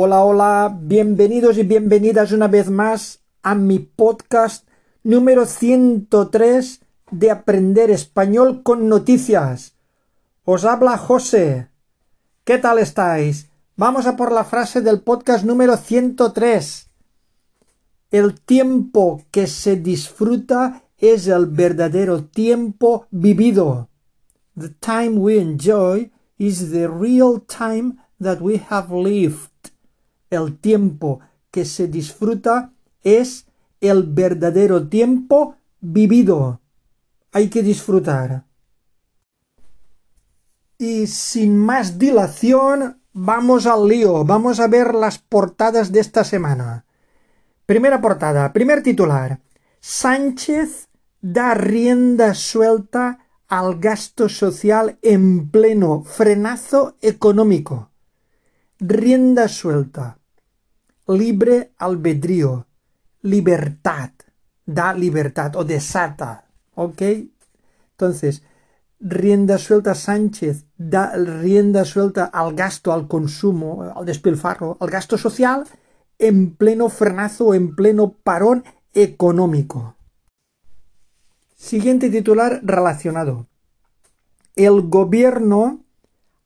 Hola, hola, bienvenidos y bienvenidas una vez más a mi podcast número 103 de Aprender Español con Noticias. Os habla José. ¿Qué tal estáis? Vamos a por la frase del podcast número 103. El tiempo que se disfruta es el verdadero tiempo vivido. The time we enjoy is the real time that we have lived el tiempo que se disfruta es el verdadero tiempo vivido. Hay que disfrutar. Y sin más dilación, vamos al lío. Vamos a ver las portadas de esta semana. Primera portada, primer titular. Sánchez da rienda suelta al gasto social en pleno frenazo económico. Rienda suelta libre albedrío, libertad, da libertad o desata, ¿ok? Entonces, rienda suelta Sánchez, da rienda suelta al gasto, al consumo, al despilfarro, al gasto social en pleno frenazo, en pleno parón económico. Siguiente titular relacionado. El gobierno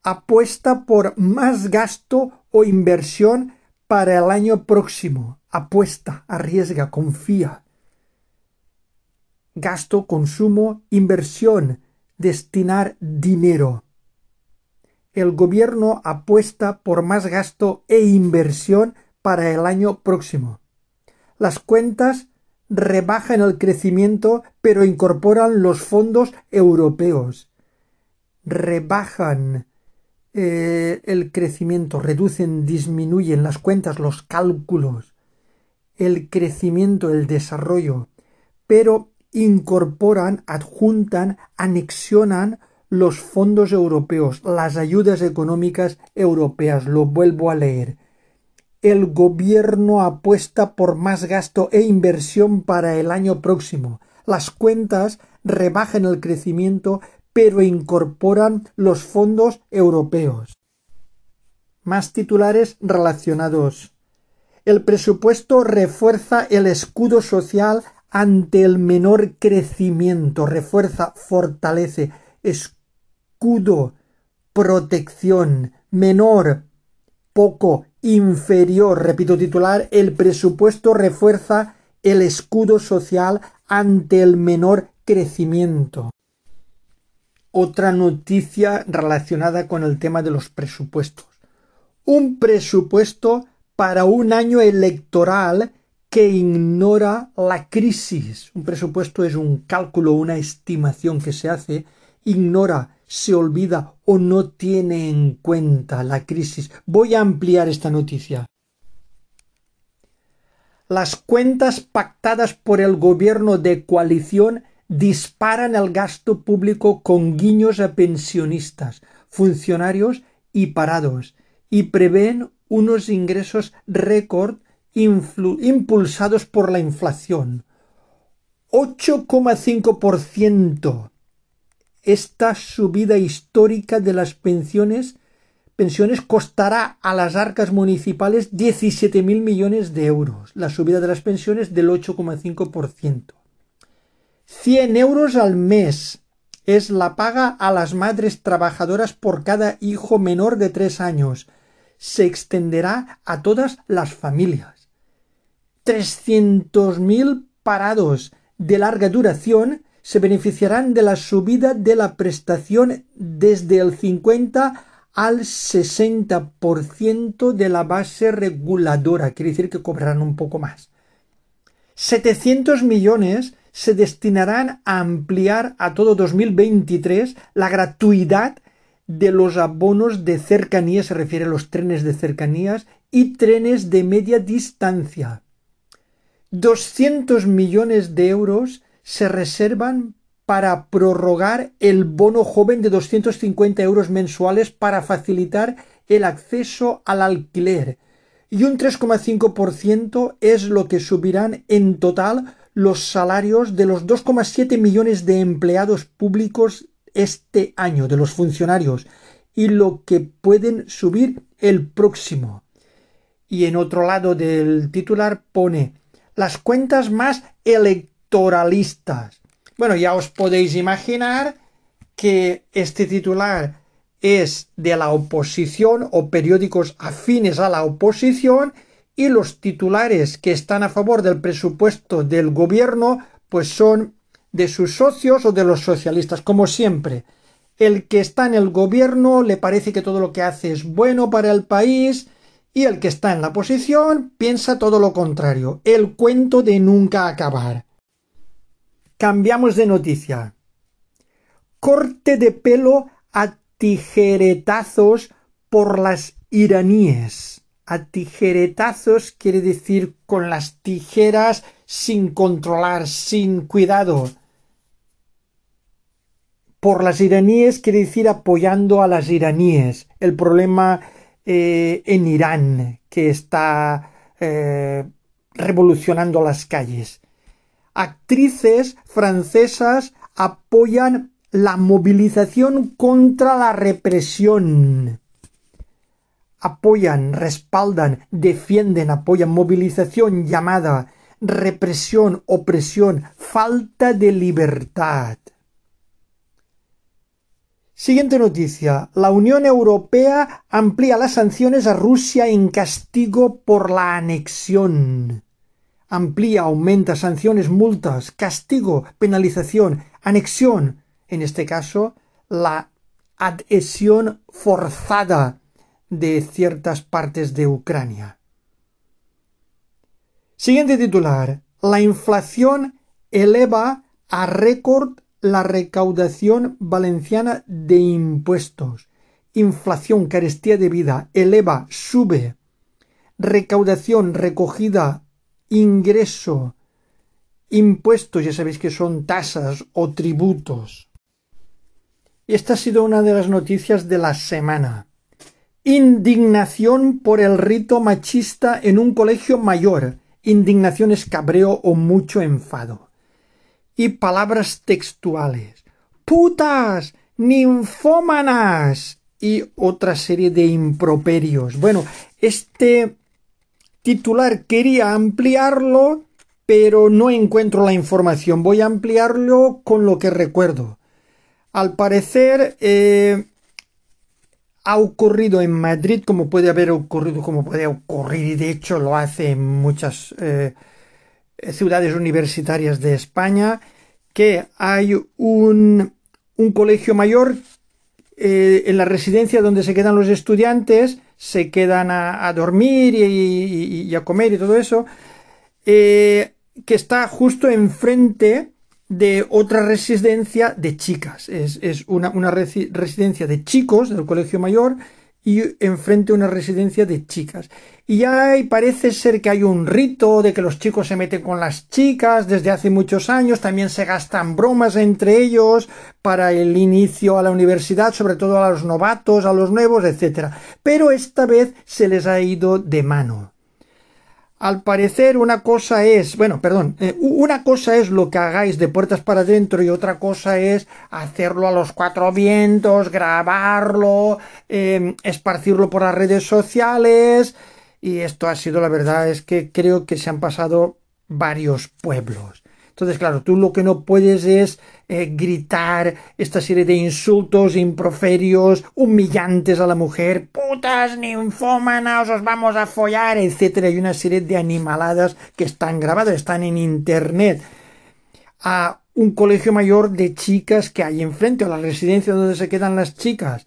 apuesta por más gasto o inversión para el año próximo. Apuesta, arriesga, confía. Gasto, consumo, inversión, destinar dinero. El gobierno apuesta por más gasto e inversión para el año próximo. Las cuentas rebajan el crecimiento pero incorporan los fondos europeos. Rebajan eh, el crecimiento, reducen, disminuyen las cuentas, los cálculos, el crecimiento, el desarrollo, pero incorporan, adjuntan, anexionan los fondos europeos, las ayudas económicas europeas. Lo vuelvo a leer. El gobierno apuesta por más gasto e inversión para el año próximo. Las cuentas rebajan el crecimiento, pero incorporan los fondos europeos. Más titulares relacionados. El presupuesto refuerza el escudo social ante el menor crecimiento, refuerza, fortalece, escudo, protección, menor, poco, inferior, repito titular, el presupuesto refuerza el escudo social ante el menor crecimiento otra noticia relacionada con el tema de los presupuestos. Un presupuesto para un año electoral que ignora la crisis. Un presupuesto es un cálculo, una estimación que se hace, ignora, se olvida o no tiene en cuenta la crisis. Voy a ampliar esta noticia. Las cuentas pactadas por el gobierno de coalición disparan el gasto público con guiños a pensionistas, funcionarios y parados, y prevén unos ingresos récord impulsados por la inflación. 8,5%. Esta subida histórica de las pensiones, pensiones costará a las arcas municipales 17.000 millones de euros. La subida de las pensiones del 8,5%. 100 euros al mes es la paga a las madres trabajadoras por cada hijo menor de tres años. Se extenderá a todas las familias. 300.000 parados de larga duración se beneficiarán de la subida de la prestación desde el 50 al 60% de la base reguladora. Quiere decir que cobrarán un poco más. 700 millones se destinarán a ampliar a todo 2023 la gratuidad de los abonos de cercanía, se refiere a los trenes de cercanías y trenes de media distancia. 200 millones de euros se reservan para prorrogar el bono joven de 250 euros mensuales para facilitar el acceso al alquiler y un 3,5% es lo que subirán en total los salarios de los 2,7 millones de empleados públicos este año, de los funcionarios, y lo que pueden subir el próximo. y en otro lado del titular pone las cuentas más electoralistas. Bueno, ya os podéis imaginar que este titular es de la oposición o periódicos afines a la oposición y los titulares que están a favor del presupuesto del gobierno pues son de sus socios o de los socialistas, como siempre. El que está en el gobierno le parece que todo lo que hace es bueno para el país y el que está en la oposición piensa todo lo contrario. El cuento de nunca acabar. Cambiamos de noticia. Corte de pelo a tijeretazos por las iraníes. A tijeretazos quiere decir con las tijeras sin controlar, sin cuidado. Por las iraníes quiere decir apoyando a las iraníes. El problema eh, en Irán que está eh, revolucionando las calles. Actrices francesas apoyan la movilización contra la represión. Apoyan, respaldan, defienden, apoyan movilización llamada represión, opresión, falta de libertad. Siguiente noticia. La Unión Europea amplía las sanciones a Rusia en castigo por la anexión. Amplía, aumenta sanciones, multas, castigo, penalización, anexión, en este caso, la adhesión forzada de ciertas partes de Ucrania. Siguiente titular. La inflación eleva a récord la recaudación valenciana de impuestos. Inflación, carestía de vida, eleva, sube. Recaudación, recogida, ingreso, impuestos, ya sabéis que son tasas o tributos. Esta ha sido una de las noticias de la semana. Indignación por el rito machista en un colegio mayor. Indignación es cabreo o mucho enfado. Y palabras textuales. putas, ninfómanas y otra serie de improperios. Bueno, este titular quería ampliarlo, pero no encuentro la información. Voy a ampliarlo con lo que recuerdo. Al parecer eh, ha ocurrido en Madrid como puede haber ocurrido, como puede ocurrir y de hecho lo hace en muchas eh, ciudades universitarias de España, que hay un, un colegio mayor eh, en la residencia donde se quedan los estudiantes, se quedan a, dormir y, a comer y todo eso, que está justo enfrente de otra residencia de chicas. Es, una, residencia de chicos del colegio mayor y enfrente una residencia de chicas. Y ahí parece ser que hay un rito de que los chicos se meten con las chicas desde hace muchos años, también se gastan bromas entre ellos para el inicio a la universidad, sobre todo a los novatos, a los nuevos, etc. Pero esta vez se les ha ido de mano. Al parecer una cosa es, bueno, perdón, eh, una cosa es lo que hagáis de puertas para adentro y otra cosa es hacerlo a los cuatro vientos, grabarlo, em, esparcirlo por las redes sociales y esto ha sido la verdad es que creo que se han pasado varios pueblos. Entonces, claro, tú lo que no puedes es eh, gritar esta serie de insultos, improferios, humillantes a la mujer, putas, ninfómanas, os vamos a follar, etcétera, y una serie de animaladas que están grabadas, están en internet. A un colegio mayor de chicas que hay enfrente, o la residencia donde se quedan las chicas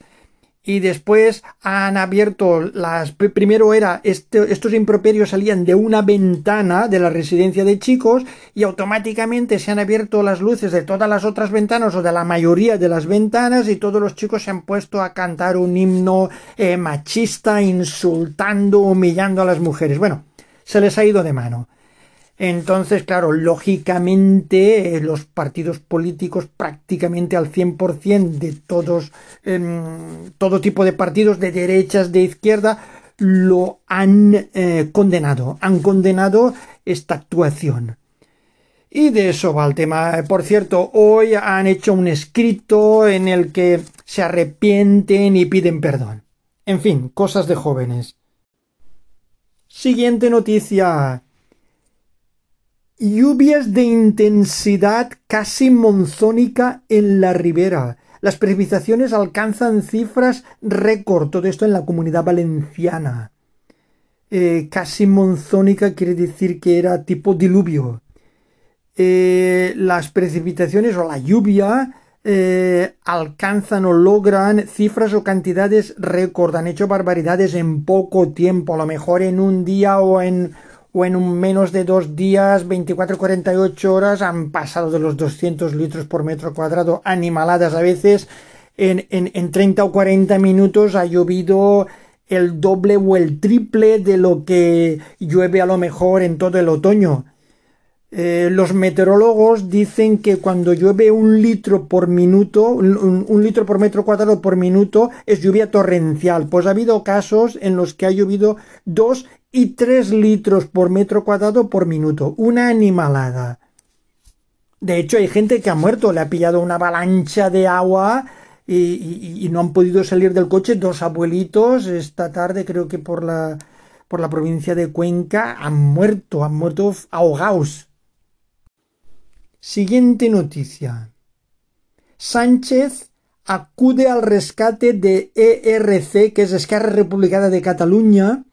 y después han abierto las primero era este, estos improperios salían de una ventana de la residencia de chicos y automáticamente se han abierto las luces de todas las otras ventanas o de la mayoría de las ventanas y todos los chicos se han puesto a cantar un himno eh, machista insultando humillando a las mujeres. Bueno se les ha ido de mano entonces, claro, lógicamente eh, los partidos políticos prácticamente al 100% de todos, em, todo tipo de partidos de derechas, de izquierda, lo han eh, condenado, han condenado esta actuación. Y de eso va el tema. Por cierto, hoy han hecho un escrito en el que se arrepienten y piden perdón. En fin, cosas de jóvenes. Siguiente noticia. Lluvias de intensidad casi monzónica en la ribera. Las precipitaciones alcanzan cifras récord, todo esto en la comunidad valenciana. Eh, casi monzónica quiere decir que era tipo diluvio. Eh, las precipitaciones o la lluvia eh, alcanzan o logran cifras o cantidades récord, han hecho barbaridades en poco tiempo, a lo mejor en un día o en o en un menos de dos días, 24 48 horas, han pasado de los 200 litros por metro cuadrado, animaladas a veces, en, en, en 30 o 40 minutos ha llovido el doble o el triple de lo que llueve a lo mejor en todo el otoño. Eh, los meteorólogos dicen que cuando llueve un litro por minuto, un, litro por metro cuadrado por minuto, es lluvia torrencial. Pues ha habido casos en los que ha llovido dos y tres litros por metro cuadrado por minuto. Una animalada. De hecho, hay gente que ha muerto, le ha pillado una avalancha de agua y, y, no han podido salir del coche. Dos abuelitos, esta tarde creo que por la, por la provincia de Cuenca, han muerto, han muerto ahogados. Siguiente noticia. Sánchez acude al rescate de ERC, que es Esquerra Republicana de Cataluña,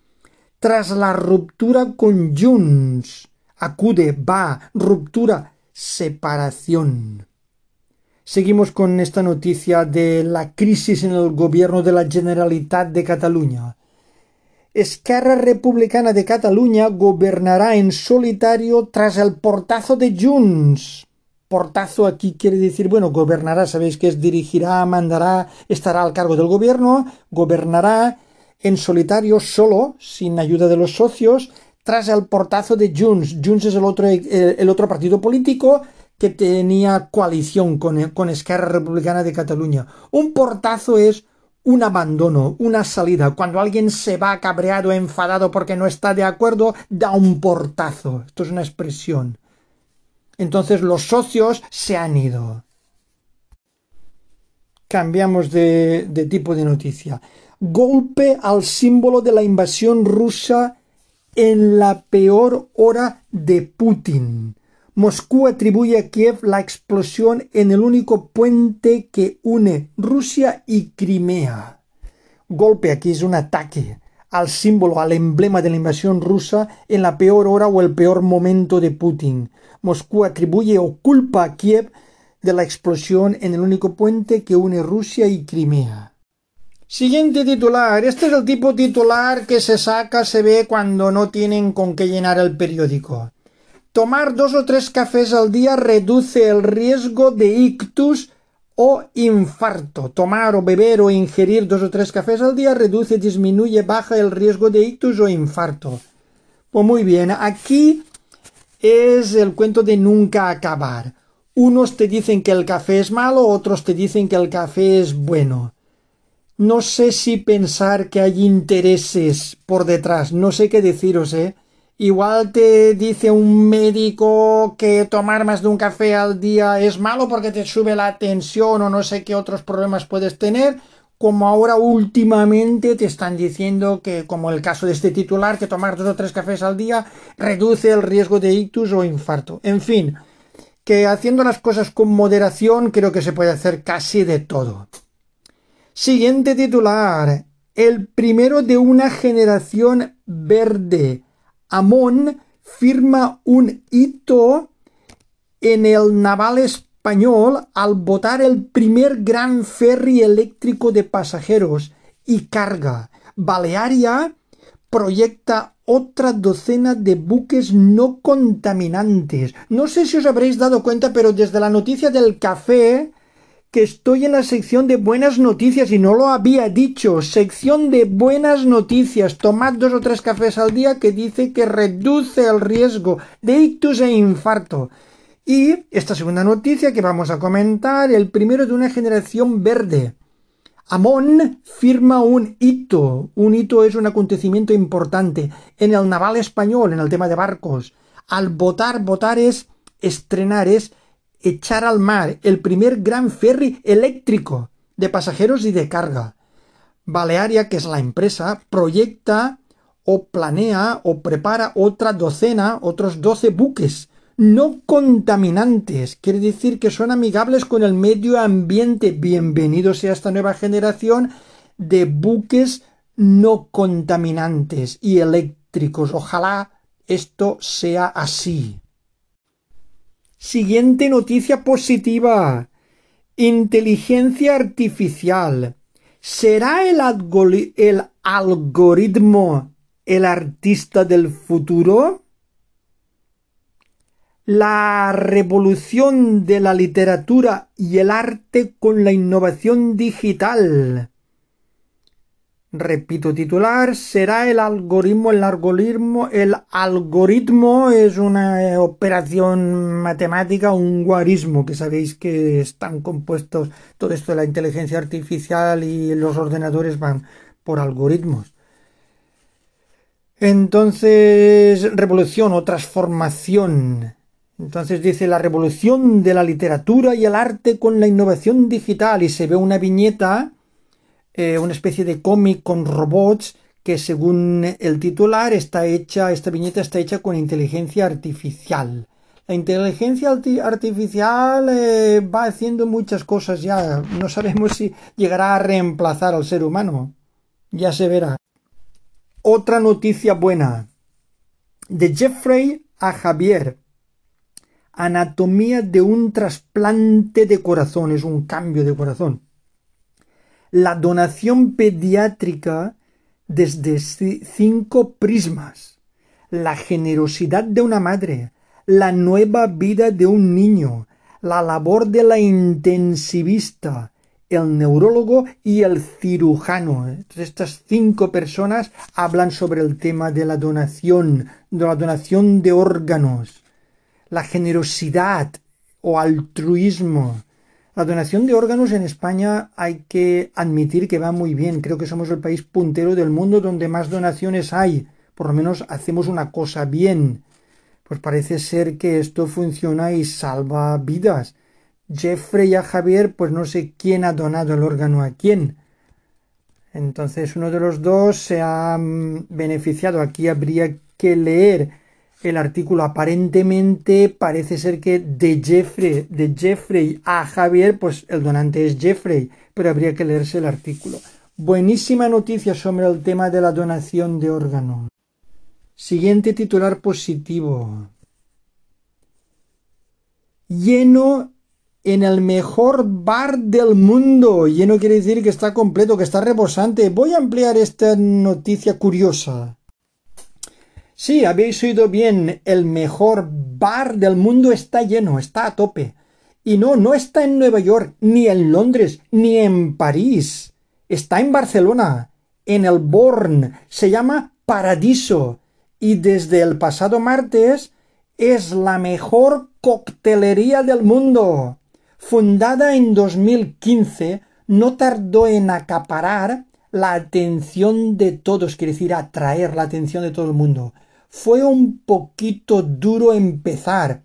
tras la ruptura con Junts. Acude, va, ruptura, separación. Seguimos con esta noticia de la crisis en el gobierno de la Generalitat de Cataluña. Esquerra Republicana de Cataluña gobernará en solitario tras el portazo de Junts. Portazo aquí quiere decir, bueno, gobernará, sabéis que es dirigirá, mandará, estará al cargo del gobierno, gobernará en solitario solo, sin ayuda de los socios, tras el portazo de Junts. Junts es el otro, el, otro partido político que tenía coalición con, con Esquerra Republicana de Cataluña. Un portazo es un abandono, una salida. Cuando alguien se va cabreado, enfadado porque no está de acuerdo, da un portazo. Esto es una expresión. Entonces los socios se han ido. Cambiamos de tipo de noticia. Golpe al símbolo de la invasión rusa en la peor hora de Putin. Moscú atribuye a Kiev la explosión en el único puente que une Rusia y Crimea. Golpe aquí es un ataque al símbolo, al emblema de la invasión rusa en la peor hora o el peor momento de Putin. Moscú atribuye o culpa a Kiev de la explosión en el único puente que une Rusia y Crimea. Siguiente titular. Este es el tipo titular que se saca, se ve cuando no tienen con qué llenar el periódico. Tomar dos o tres cafés al día reduce el riesgo de ictus o infarto. Tomar o beber o ingerir dos o tres cafés al día reduce, disminuye, baja el riesgo de ictus o infarto. Pues muy bien, aquí es el cuento de nunca acabar. Unos te dicen que el café es malo, otros te dicen que el café es bueno. No sé si pensar que hay intereses por detrás, no sé qué deciros, ¿eh? Igual te dice un médico que tomar más de un café al día es malo porque te sube la tensión o no sé qué otros problemas puedes tener, como ahora últimamente te están diciendo que, como el caso de este titular, que tomar dos o tres cafés al día reduce el riesgo de ictus o infarto. En fin, que haciendo las cosas con moderación creo que se puede hacer casi de todo. Siguiente titular. El primero de una generación verde. Amón firma un hito en el naval español al votar el primer gran ferry eléctrico de pasajeros y carga. Balearia proyecta otra docena de buques no contaminantes. No sé si os habréis dado cuenta, pero desde la noticia del café que estoy en la sección de buenas noticias y no lo había dicho. Sección de buenas noticias. Tomad dos o tres cafés al día que dice que reduce el riesgo de ictus e infarto. Y esta segunda noticia que vamos a comentar, el primero de una generación verde. Amón firma un hito. Un hito es un acontecimiento importante en el naval español, en el tema de barcos. Al votar, votar es estrenar, es echar al mar el primer gran ferry eléctrico de pasajeros y de carga. Balearia, que es la empresa, proyecta o planea o prepara otra docena, otros doce buques no contaminantes, quiere decir que son amigables con el medio ambiente. Bienvenido sea esta nueva generación de buques no contaminantes y eléctricos. Ojalá esto sea así. Siguiente noticia positiva. Inteligencia artificial. ¿Será el, el algoritmo el artista del futuro? La revolución de la literatura y el arte con la innovación digital. Repito titular, será el algoritmo, el algoritmo, el algoritmo es una operación matemática, un guarismo, que sabéis que están compuestos, todo esto de la inteligencia artificial y los ordenadores van por algoritmos. Entonces, revolución o transformación. Entonces dice la revolución de la literatura y el arte con la innovación digital y se ve una viñeta eh, una especie de cómic con robots que según el titular está hecha, esta viñeta está hecha con inteligencia artificial. La inteligencia artificial eh, va haciendo muchas cosas ya. No sabemos si llegará a reemplazar al ser humano. Ya se verá. Otra noticia buena. De Jeffrey a Javier. Anatomía de un trasplante de corazón. Es un cambio de corazón la donación pediátrica desde cinco prismas, la generosidad de una madre, la nueva vida de un niño, la labor de la intensivista, el neurólogo y el cirujano. estas cinco personas hablan sobre el tema de la donación, de la donación de órganos, la generosidad o altruismo, la donación de órganos en España hay que admitir que va muy bien. Creo que somos el país puntero del mundo donde más donaciones hay. Por lo menos hacemos una cosa bien. Pues parece ser que esto funciona y salva vidas. Jeffrey a Javier, pues no sé quién ha donado el órgano a quién. Entonces uno de los dos se ha mm, beneficiado. Aquí habría que leer el artículo aparentemente parece ser que de Jeffrey, de Jeffrey a Javier, pues el donante es Jeffrey, pero habría que leerse el artículo. Buenísima noticia sobre el tema de la donación de órganos. Siguiente titular positivo. Lleno en el mejor bar del mundo. Lleno quiere decir que está completo, que está rebosante. Voy a ampliar esta noticia curiosa. Sí, habéis oído bien, el mejor bar del mundo está lleno, está a tope. Y no, no está en Nueva York, ni en Londres, ni en París. Está en Barcelona, en el Born. Se llama Paradiso. Y desde el pasado martes es la mejor coctelería del mundo. Fundada en 2015, no tardó en acaparar la atención de todos, quiere decir atraer la atención de todo el mundo. Fue un poquito duro empezar,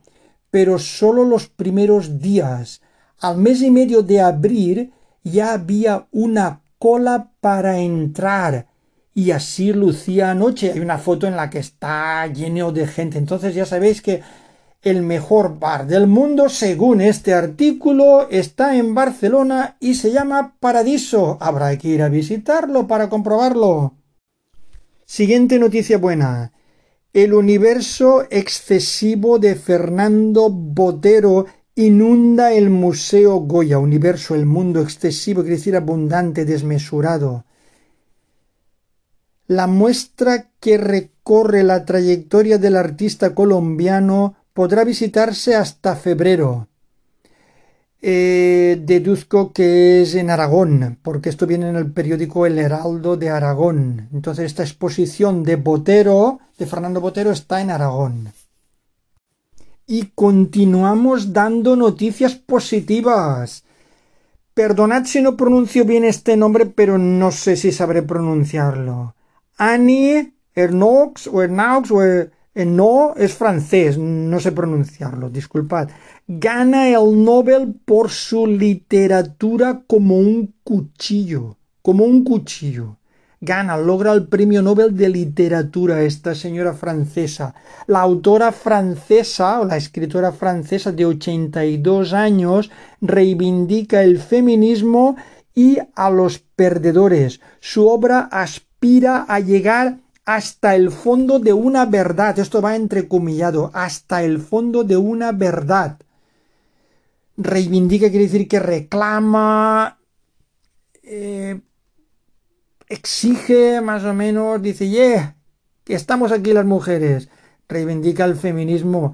pero solo los primeros días. Al mes y medio de abrir ya había una cola para entrar. Y así lucía anoche. Hay una foto en la que está lleno de gente. Entonces ya sabéis que el mejor bar del mundo, según este artículo, está en Barcelona y se llama Paradiso. Habrá que ir a visitarlo para comprobarlo. Siguiente noticia buena. El universo excesivo de Fernando Botero inunda el Museo Goya. Universo, el mundo excesivo, quiere decir abundante, desmesurado. La muestra que recorre la trayectoria del artista colombiano podrá visitarse hasta febrero. Eh, deduzco que es en Aragón, porque esto viene en el periódico El Heraldo de Aragón. Entonces esta exposición de Botero, de Fernando Botero, está en Aragón. Y continuamos dando noticias positivas. Perdonad si no pronuncio bien este nombre, pero no sé si sabré pronunciarlo. Annie Ernox o Ernox o no es francés, no sé pronunciarlo, disculpad gana el Nobel por su literatura como un cuchillo, como un cuchillo. gana, logra el premio Nobel de Literatura esta señora francesa. La autora francesa o la escritora francesa de 82 años reivindica el feminismo y a los perdedores. Su obra aspira a llegar hasta el fondo de una verdad. Esto va entrecomillado, hasta el fondo de una verdad. Reivindica quiere decir que reclama, eh, exige más o menos, dice, yeah, que estamos aquí las mujeres, reivindica el feminismo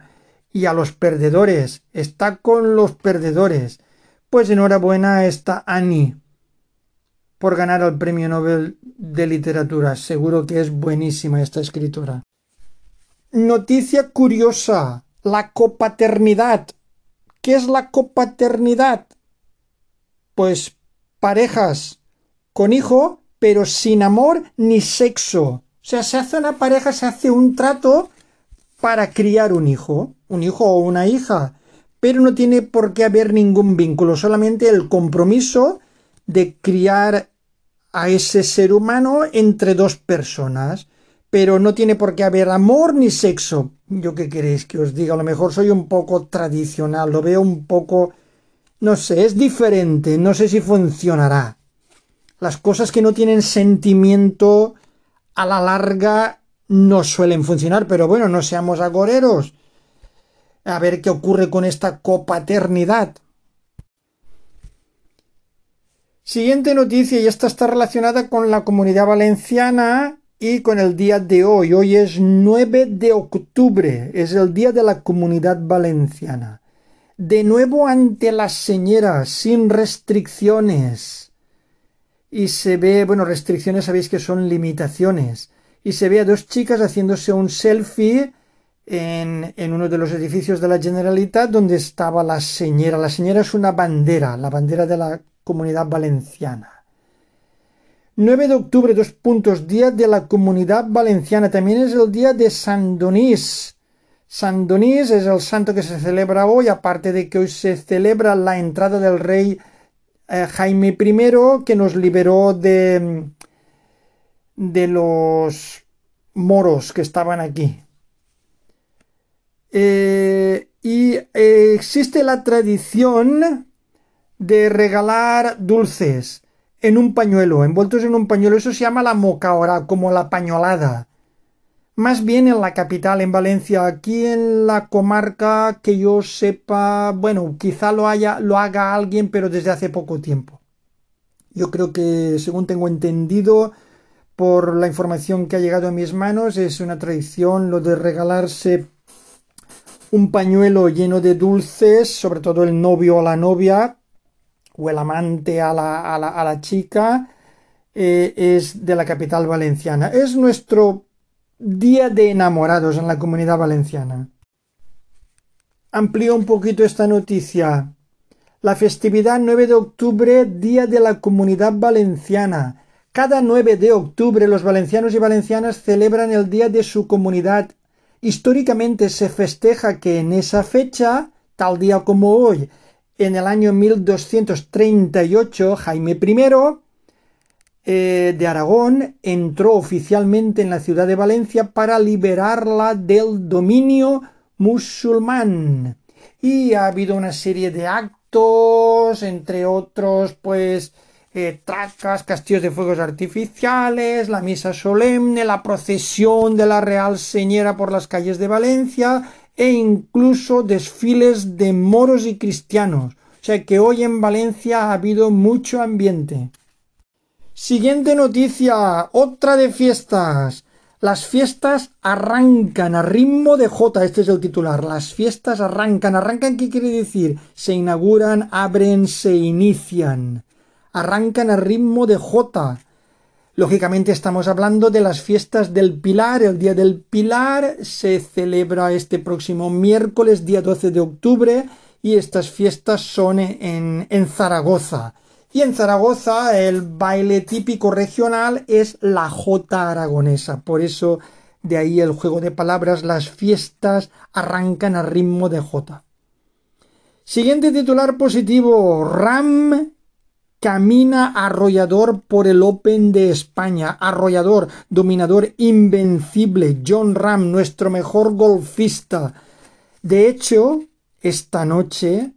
y a los perdedores, está con los perdedores. Pues enhorabuena a esta Annie por ganar el Premio Nobel de Literatura. Seguro que es buenísima esta escritora. Noticia curiosa. La copaternidad. ¿Qué es la copaternidad? Pues parejas con hijo pero sin amor ni sexo. O sea, se hace una pareja, se hace un trato para criar un hijo, un hijo o una hija, pero no tiene por qué haber ningún vínculo, solamente el compromiso de criar a ese ser humano entre dos personas, pero no tiene por qué haber amor ni sexo. Yo qué queréis que os diga, a lo mejor soy un poco tradicional, lo veo un poco, no sé, es diferente, no sé si funcionará las cosas que no tienen sentimiento a la larga no suelen funcionar, pero bueno, no seamos agoreros. A ver qué ocurre con esta copaternidad. Siguiente noticia, y esta está relacionada con la comunidad valenciana y con el día de hoy. Hoy es 9 de octubre, es el día de la comunidad valenciana. De nuevo ante las señeras, sin restricciones y se ve, bueno, restricciones sabéis que son limitaciones, y se ve a dos chicas haciéndose un selfie en, en uno de los edificios de la Generalitat donde estaba la señora. La señora es una bandera, la bandera de la comunidad valenciana. 9 de octubre, dos puntos, día de la comunidad valenciana. También es el día de San Donís. San Donís es el santo que se celebra hoy, aparte de que hoy se celebra la entrada del rey eh, Jaime I que nos liberó de, de los moros que estaban aquí. Eh, y eh, existe la tradición de regalar dulces en un pañuelo, envueltos en un pañuelo. Eso se llama la mocaora, como la pañolada más bien en la capital, en Valencia. Aquí en la comarca que yo sepa, bueno, quizá lo haya, lo haga alguien, pero desde hace poco tiempo. Yo creo que, según tengo entendido, por la información que ha llegado a mis manos, es una tradición lo de regalarse un pañuelo lleno de dulces, sobre todo el novio a la novia, o el amante a la, a la, a la chica, eh, es de la capital valenciana. Es nuestro Día de enamorados en la comunidad valenciana. Amplío un poquito esta noticia. La festividad 9 de octubre, Día de la Comunidad Valenciana. Cada 9 de octubre los valencianos y valencianas celebran el día de su comunidad. Históricamente se festeja que en esa fecha, tal día como hoy, en el año 1238, Jaime I eh, de Aragón entró oficialmente en la ciudad de Valencia para liberarla del dominio musulmán. Y ha habido una serie de actos, entre otros, pues, eh, tracas, castillos de fuegos artificiales, la misa solemne, la procesión de la Real Señora por las calles de Valencia e incluso desfiles de moros y cristianos. O sea que hoy en Valencia ha habido mucho ambiente. Siguiente noticia, otra de fiestas. Las fiestas arrancan a ritmo de J, este es el titular. Las fiestas arrancan. ¿Arrancan qué quiere decir? Se inauguran, abren, se inician. Arrancan a ritmo de J. Lógicamente estamos hablando de las fiestas del Pilar. El Día del Pilar se celebra este próximo miércoles, día 12 de octubre, y estas fiestas son en, en Zaragoza. Y en Zaragoza el baile típico regional es la jota aragonesa. Por eso de ahí el juego de palabras, las fiestas arrancan a ritmo de jota. Siguiente titular positivo, RAM camina arrollador por el Open de España, arrollador, dominador invencible, John Ram, nuestro mejor golfista. De hecho, esta noche,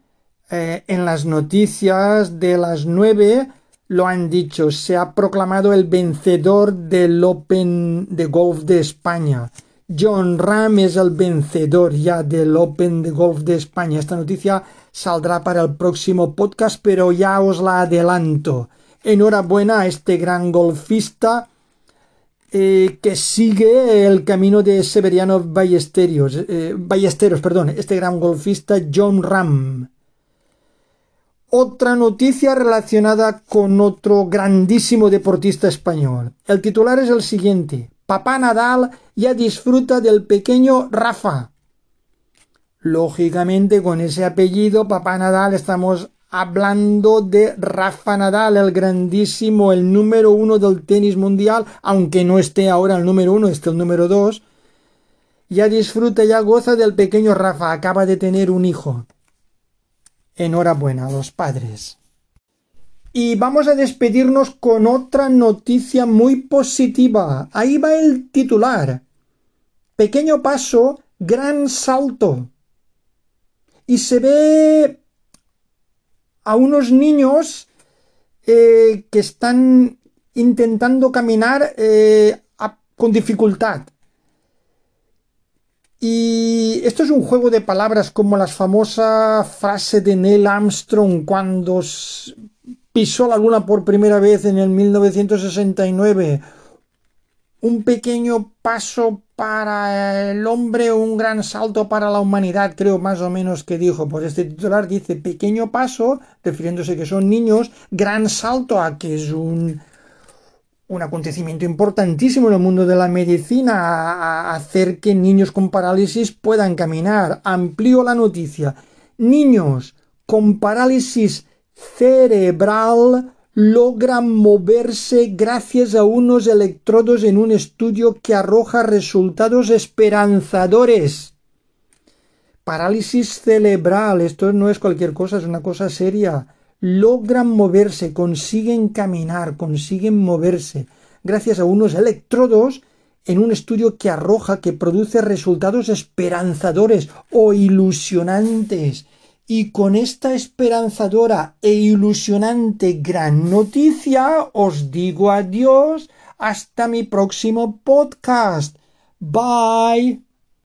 eh, en las noticias de las nueve, lo han dicho, se ha proclamado el vencedor del Open de Golf de España. John Ram es el vencedor ya del Open de Golf de España. Esta noticia saldrá para el próximo podcast, pero ya os la adelanto. Enhorabuena a este gran golfista eh, que sigue el camino de Severiano Ballesteros, eh, Ballesteros, perdón, este gran golfista John Ram. Otra noticia relacionada con otro grandísimo deportista español. El titular es el siguiente. Papá Nadal ya disfruta del pequeño Rafa. Lógicamente, con ese apellido, Papá Nadal, estamos hablando de Rafa Nadal, el grandísimo, el número uno del tenis mundial, aunque no esté ahora el número uno, esté el número dos. Ya disfruta, ya goza del pequeño Rafa, acaba de tener un hijo. Enhorabuena a los padres. Y vamos a despedirnos con otra noticia muy positiva. Ahí va el titular. Pequeño paso, gran salto y se ve a unos niños eh, que están intentando caminar eh, con dificultad. Y esto es un juego de palabras como la famosa frase de Neil Armstrong cuando pisó la luna por primera vez en el 1969. Un pequeño paso para el hombre un gran salto para la humanidad, creo más o menos que dijo. Pues este titular dice pequeño paso, refiriéndose que son niños, gran salto a que es un, un acontecimiento importantísimo en el mundo de la medicina, hacer que niños con parálisis puedan caminar. Amplío la noticia. Niños con parálisis cerebral logran moverse gracias a unos electrodos en un estudio que arroja resultados esperanzadores. Parálisis cerebral, esto no es cualquier cosa, es una cosa seria. Logran moverse, consiguen caminar, consiguen moverse, gracias a unos electrodos en un estudio que arroja, que produce resultados esperanzadores o ilusionantes. Y con esta esperanzadora e ilusionante gran noticia os digo adiós hasta mi próximo podcast. Bye.